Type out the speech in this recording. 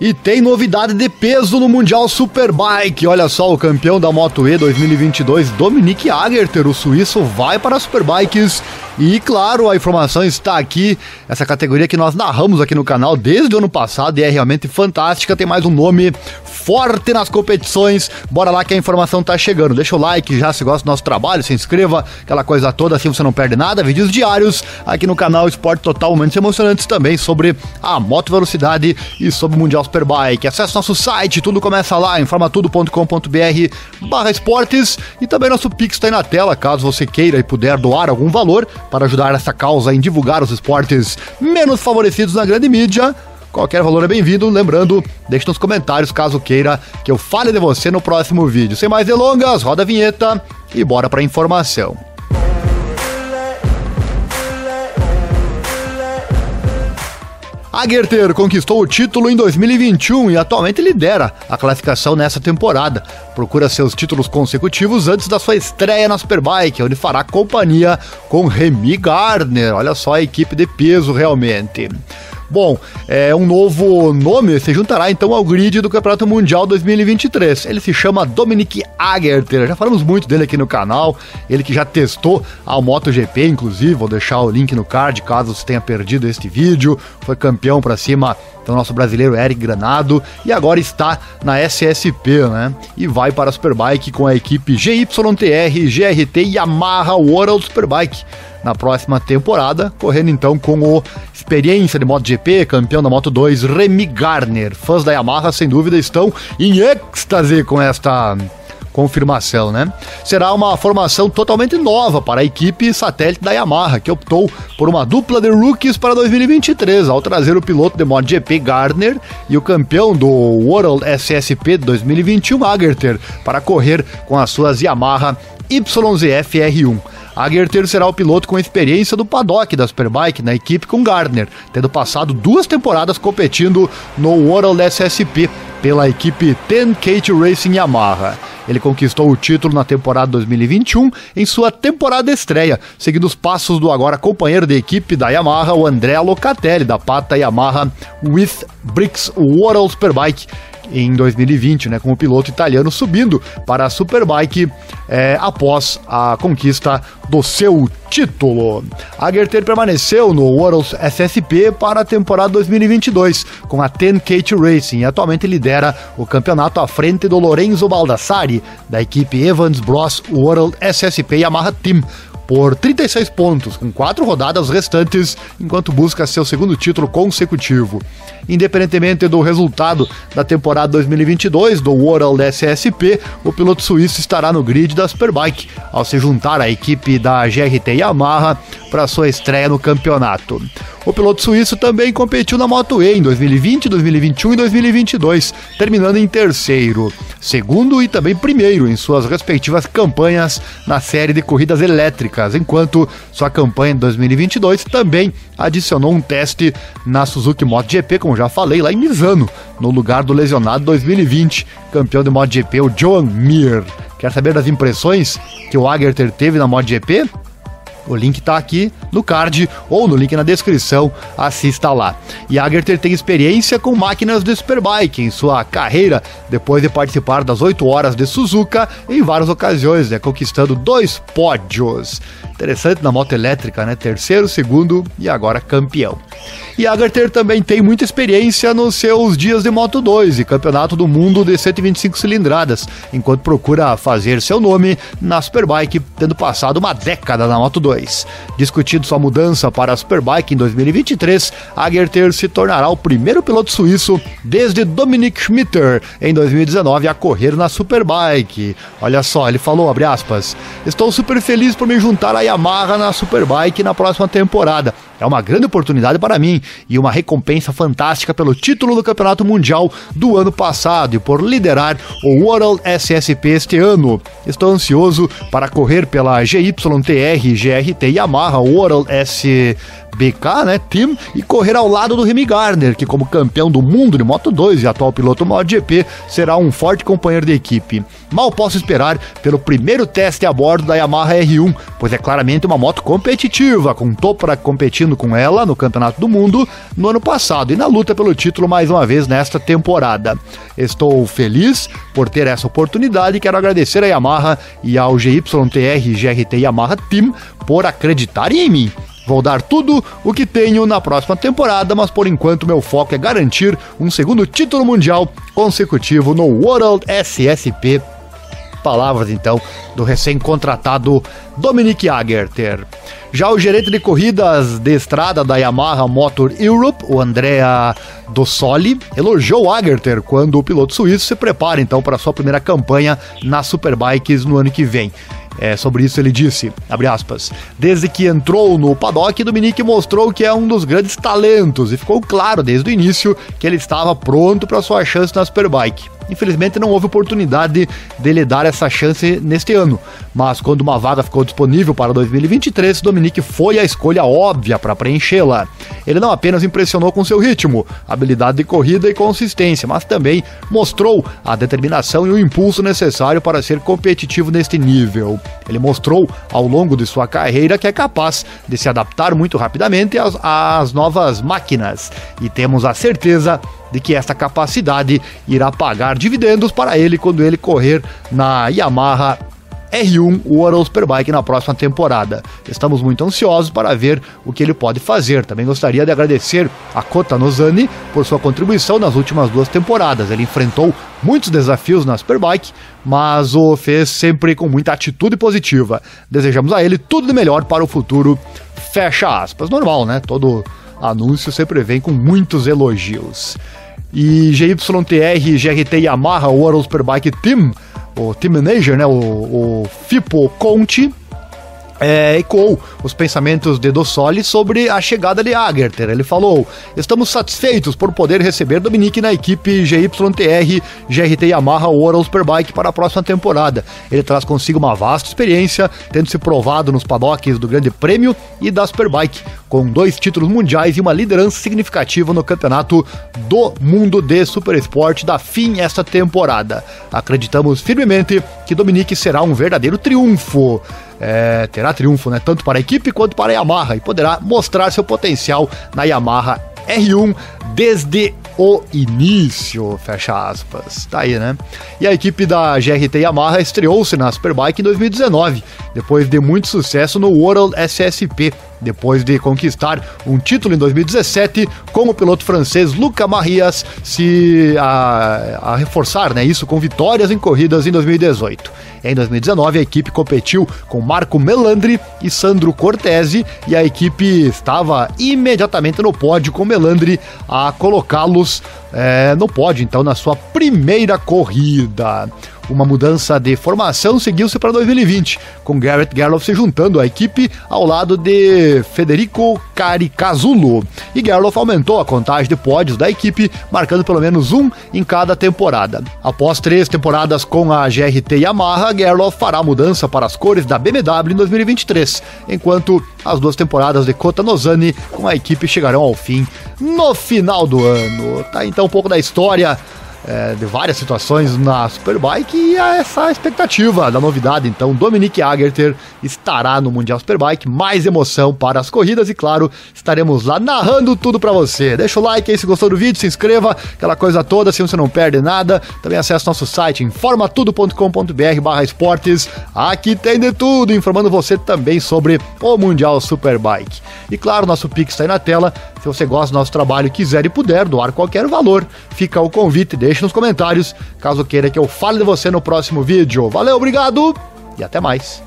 E tem novidade de peso no Mundial Superbike. Olha só, o campeão da Moto E 2022, Dominique Agerter, o suíço, vai para Superbikes. E claro, a informação está aqui, essa categoria que nós narramos aqui no canal desde o ano passado e é realmente fantástica. Tem mais um nome forte nas competições. Bora lá que a informação tá chegando. Deixa o like já se gosta do nosso trabalho, se inscreva, aquela coisa toda, assim você não perde nada. Vídeos diários aqui no canal Esporte Total, momentos emocionantes também sobre a moto velocidade e sobre o Mundial Superbike. Acesse nosso site, tudo começa lá, informatudo.com.br barra esportes e também nosso Pix está aí na tela, caso você queira e puder doar algum valor para ajudar essa causa em divulgar os esportes menos favorecidos na grande mídia. Qualquer valor é bem-vindo. Lembrando, deixe nos comentários caso queira que eu fale de você no próximo vídeo. Sem mais delongas, roda a vinheta e bora para informação. A Gerter conquistou o título em 2021 e atualmente lidera a classificação nessa temporada. Procura seus títulos consecutivos antes da sua estreia na Superbike, onde fará companhia com Remy Gardner. Olha só a equipe de peso realmente. Bom, é um novo nome se juntará então ao grid do Campeonato Mundial 2023. Ele se chama Dominic Agerter. Já falamos muito dele aqui no canal. Ele que já testou a MotoGP, inclusive. Vou deixar o link no card caso você tenha perdido este vídeo. Foi campeão para cima do nosso brasileiro Eric Granado e agora está na SSP, né? E vai para a Superbike com a equipe GYTR, GRT e Yamaha World Superbike na próxima temporada, correndo então com o experiência de MotoGP, campeão da Moto 2, Remy Garner. Fãs da Yamaha, sem dúvida, estão em êxtase com esta confirmação, né? Será uma formação totalmente nova para a equipe satélite da Yamaha, que optou por uma dupla de rookies para 2023, ao trazer o piloto de MotoGP Gardner e o campeão do World SSP 2021 Agerter para correr com as suas Yamaha YZF R1. Agerter será o piloto com experiência do paddock da Superbike na equipe com Gardner, tendo passado duas temporadas competindo no World SSP pela equipe 10 Kate Racing Yamaha. Ele conquistou o título na temporada 2021 em sua temporada estreia, seguindo os passos do agora companheiro de equipe da Yamaha, o Andrea Locatelli, da pata Yamaha With Bricks World Superbike, em 2020, né, com o piloto italiano subindo para a Superbike é, após a conquista do seu título. Agerter permaneceu no World SSP para a temporada 2022 com a 10 Kate Racing e atualmente lidera o campeonato à frente do Lorenzo Baldassari da equipe Evans Bros World SSP Yamaha Team por 36 pontos, com quatro rodadas restantes, enquanto busca seu segundo título consecutivo. Independentemente do resultado da temporada 2022 do World SSP, o piloto suíço estará no grid da Superbike, ao se juntar à equipe da GRT Yamaha para sua estreia no campeonato. O piloto suíço também competiu na Moto E em 2020, 2021 e 2022, terminando em terceiro, segundo e também primeiro em suas respectivas campanhas na série de corridas elétricas, enquanto sua campanha em 2022 também adicionou um teste na Suzuki MotoGP, como já falei, lá em Misano, no lugar do lesionado 2020, campeão de MotoGP, o Joan Mir. Quer saber das impressões que o Agerter teve na MotoGP? O link está aqui no card ou no link na descrição, assista lá. E Agerter tem experiência com máquinas de Superbike em sua carreira, depois de participar das 8 horas de Suzuka em várias ocasiões, né, conquistando dois pódios. Interessante na moto elétrica, né? Terceiro, segundo e agora campeão. E Agarter também tem muita experiência nos seus dias de Moto 2 e Campeonato do Mundo de 125 cilindradas, enquanto procura fazer seu nome na Superbike, tendo passado uma década na Moto 2. Discutindo sua mudança para a Superbike em 2023, Agerter se tornará o primeiro piloto suíço desde Dominic Schmitter em 2019 a correr na Superbike. Olha só, ele falou, abre aspas, estou super feliz por me juntar a Yamaha na Superbike na próxima temporada. É uma grande oportunidade para mim e uma recompensa fantástica pelo título do Campeonato Mundial do ano passado e por liderar o World SSP este ano. Estou ansioso para correr pela GYTR GRT Yamaha World S BK, né, Team, e correr ao lado do Remy Gardner, que como campeão do mundo de Moto 2 e atual piloto MotoGP, será um forte companheiro de equipe. Mal posso esperar pelo primeiro teste a bordo da Yamaha R1, pois é claramente uma moto competitiva, com Topra competindo com ela no Campeonato do Mundo no ano passado e na luta pelo título mais uma vez nesta temporada. Estou feliz por ter essa oportunidade e quero agradecer a Yamaha e ao GYTR GRT Yamaha Team por acreditarem em mim. Vou dar tudo o que tenho na próxima temporada, mas por enquanto meu foco é garantir um segundo título mundial consecutivo no World SSP. Palavras então do recém-contratado Dominic Agerter. Já o gerente de corridas de estrada da Yamaha Motor Europe, o Andrea Dossoli, elogiou Agerter quando o piloto suíço se prepara então para sua primeira campanha nas Superbikes no ano que vem. É, sobre isso ele disse, aspas, desde que entrou no paddock, Dominique mostrou que é um dos grandes talentos e ficou claro desde o início que ele estava pronto para sua chance na Superbike. Infelizmente não houve oportunidade dele dar essa chance neste ano, mas quando uma vaga ficou disponível para 2023, Dominique foi a escolha óbvia para preenchê-la. Ele não apenas impressionou com seu ritmo, habilidade de corrida e consistência, mas também mostrou a determinação e o impulso necessário para ser competitivo neste nível. Ele mostrou ao longo de sua carreira que é capaz de se adaptar muito rapidamente às, às novas máquinas e temos a certeza de que esta capacidade irá pagar dividendos para ele quando ele correr na Yamaha R1 World Superbike na próxima temporada. Estamos muito ansiosos para ver o que ele pode fazer. Também gostaria de agradecer a Kota Nozani por sua contribuição nas últimas duas temporadas. Ele enfrentou muitos desafios na Superbike, mas o fez sempre com muita atitude positiva. Desejamos a ele tudo de melhor para o futuro. Fecha aspas. Normal, né? Todo anúncio sempre vem com muitos elogios. E GYTR GRT Yamaha World Superbike Team, o Team Manager, né, o, o Fipo Conte, é, ecoou os pensamentos de Dossoli sobre a chegada de Agerter. Ele falou: Estamos satisfeitos por poder receber Dominique na equipe GYTR GRT Yamaha World Superbike para a próxima temporada. Ele traz consigo uma vasta experiência, tendo se provado nos paddocks do Grande Prêmio e da Superbike, com dois títulos mundiais e uma liderança significativa no campeonato do mundo de Super Sport da FIM esta temporada. Acreditamos firmemente que Dominique será um verdadeiro triunfo é, terá triunfo, né? Tanto para a equipe quanto para a Yamaha e poderá mostrar seu potencial na Yamaha R1 desde o início, fecha aspas. Tá aí, né? E a equipe da GRT Yamaha estreou-se na Superbike em 2019, depois de muito sucesso no World SSP, depois de conquistar um título em 2017 com o piloto francês Luca Marias se a, a reforçar, né, isso com vitórias em corridas em 2018. Em 2019, a equipe competiu com Marco Melandri e Sandro Cortese e a equipe estava imediatamente no pódio com Melandri a colocá-los é, no pódio, então, na sua primeira corrida. Uma mudança de formação seguiu-se para 2020, com Garrett Gerloff se juntando à equipe ao lado de Federico Caricazulo. E Gerloff aumentou a contagem de pódios da equipe, marcando pelo menos um em cada temporada. Após três temporadas com a GRT Yamaha, Gerloff fará mudança para as cores da BMW em 2023, enquanto as duas temporadas de Kota Nozani com a equipe chegarão ao fim no final do ano. Tá então um pouco da história é, de várias situações na Superbike e essa expectativa da novidade. Então, Dominique Agerter estará no Mundial Superbike, mais emoção para as corridas e, claro, estaremos lá narrando tudo para você. Deixa o like aí se gostou do vídeo, se inscreva, aquela coisa toda, assim você não perde nada. Também acesse nosso site informatudo.com.br barra esportes. Aqui tem de tudo, informando você também sobre o Mundial Superbike. E claro, nosso Pix está aí na tela. Se você gosta do nosso trabalho e quiser e puder doar qualquer valor, fica o convite, deixe nos comentários, caso queira que eu fale de você no próximo vídeo. Valeu, obrigado e até mais.